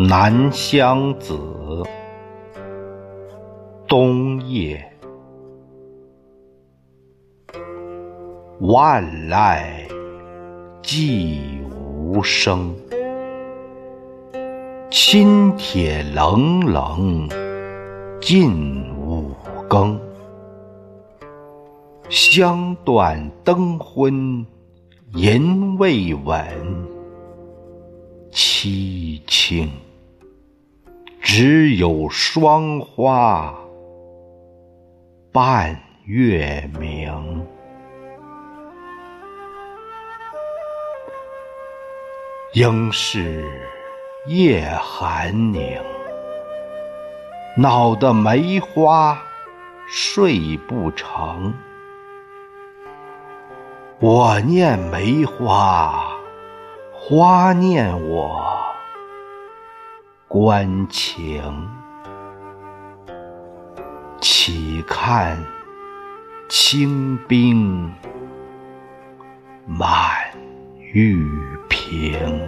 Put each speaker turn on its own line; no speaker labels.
南乡子，冬夜。万籁寂无声，侵铁冷冷近五更。香断灯昏吟未稳，凄清。只有霜花伴月明。应是夜寒凝，恼得梅花睡不成。我念梅花，花念我。关情，岂看清兵满玉瓶。